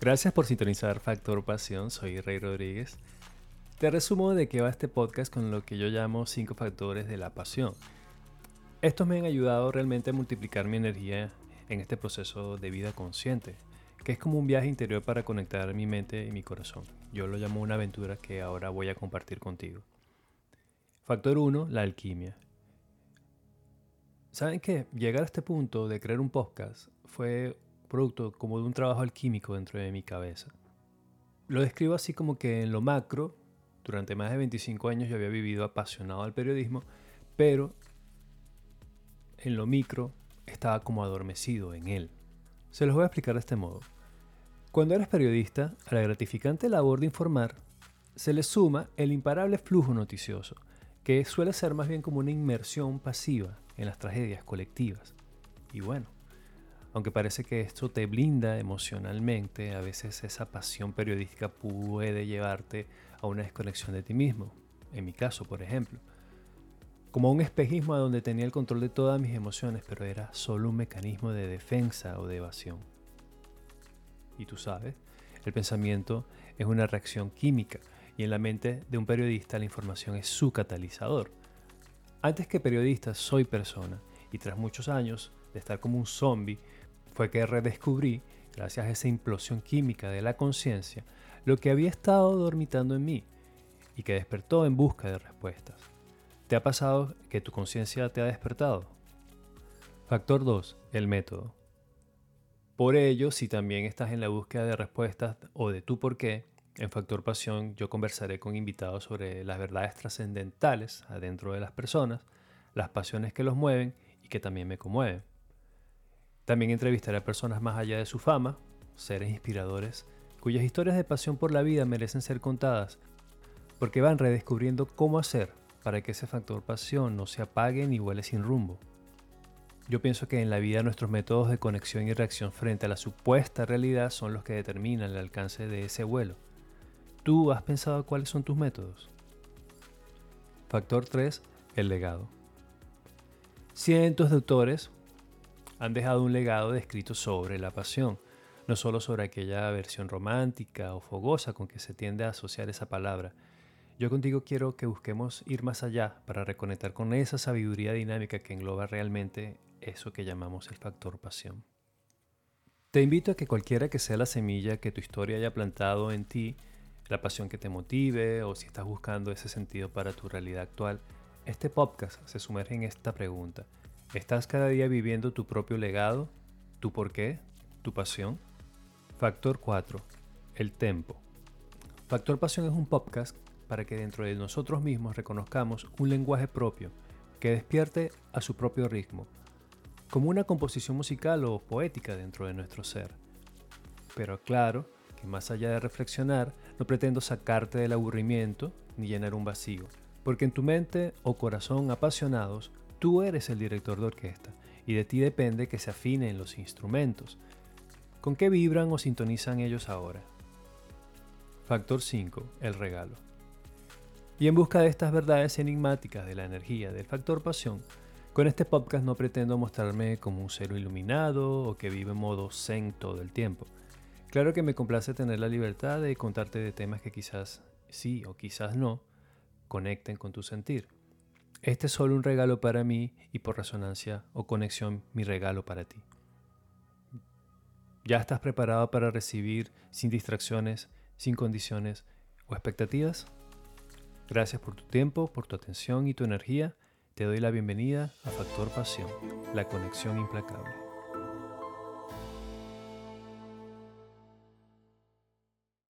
Gracias por sintonizar Factor Pasión, soy Rey Rodríguez. Te resumo de qué va este podcast con lo que yo llamo cinco factores de la pasión. Estos me han ayudado realmente a multiplicar mi energía en este proceso de vida consciente, que es como un viaje interior para conectar mi mente y mi corazón. Yo lo llamo una aventura que ahora voy a compartir contigo. Factor 1, la alquimia. ¿Saben qué? Llegar a este punto de crear un podcast fue producto como de un trabajo alquímico dentro de mi cabeza. Lo describo así como que en lo macro, durante más de 25 años yo había vivido apasionado al periodismo, pero en lo micro estaba como adormecido en él. Se los voy a explicar de este modo. Cuando eres periodista, a la gratificante labor de informar, se le suma el imparable flujo noticioso, que suele ser más bien como una inmersión pasiva en las tragedias colectivas. Y bueno, aunque parece que esto te blinda emocionalmente, a veces esa pasión periodística puede llevarte a una desconexión de ti mismo. En mi caso, por ejemplo. Como un espejismo a donde tenía el control de todas mis emociones, pero era solo un mecanismo de defensa o de evasión. Y tú sabes, el pensamiento es una reacción química y en la mente de un periodista la información es su catalizador. Antes que periodista soy persona y tras muchos años estar como un zombie, fue que redescubrí, gracias a esa implosión química de la conciencia, lo que había estado dormitando en mí y que despertó en busca de respuestas. ¿Te ha pasado que tu conciencia te ha despertado? Factor 2. El método. Por ello, si también estás en la búsqueda de respuestas o de tu por qué, en Factor Pasión yo conversaré con invitados sobre las verdades trascendentales adentro de las personas, las pasiones que los mueven y que también me conmueven. También entrevistaré a personas más allá de su fama, seres inspiradores, cuyas historias de pasión por la vida merecen ser contadas, porque van redescubriendo cómo hacer para que ese factor pasión no se apague ni vuele sin rumbo. Yo pienso que en la vida nuestros métodos de conexión y reacción frente a la supuesta realidad son los que determinan el alcance de ese vuelo. ¿Tú has pensado cuáles son tus métodos? Factor 3. El legado. Cientos de autores han dejado un legado descrito sobre la pasión, no solo sobre aquella versión romántica o fogosa con que se tiende a asociar esa palabra. Yo contigo quiero que busquemos ir más allá para reconectar con esa sabiduría dinámica que engloba realmente eso que llamamos el factor pasión. Te invito a que cualquiera que sea la semilla que tu historia haya plantado en ti, la pasión que te motive o si estás buscando ese sentido para tu realidad actual, este podcast se sumerge en esta pregunta. ¿Estás cada día viviendo tu propio legado? ¿Tu por qué? ¿Tu pasión? Factor 4. El tempo. Factor Pasión es un podcast para que dentro de nosotros mismos reconozcamos un lenguaje propio que despierte a su propio ritmo, como una composición musical o poética dentro de nuestro ser. Pero claro que más allá de reflexionar, no pretendo sacarte del aburrimiento ni llenar un vacío, porque en tu mente o corazón apasionados Tú eres el director de orquesta y de ti depende que se afinen los instrumentos. ¿Con qué vibran o sintonizan ellos ahora? Factor 5. El regalo. Y en busca de estas verdades enigmáticas de la energía del factor pasión, con este podcast no pretendo mostrarme como un cero iluminado o que vive en modo zen todo el tiempo. Claro que me complace tener la libertad de contarte de temas que quizás sí o quizás no conecten con tu sentir. Este es solo un regalo para mí y por resonancia o conexión mi regalo para ti. ¿Ya estás preparado para recibir sin distracciones, sin condiciones o expectativas? Gracias por tu tiempo, por tu atención y tu energía. Te doy la bienvenida a Factor Pasión, la conexión implacable.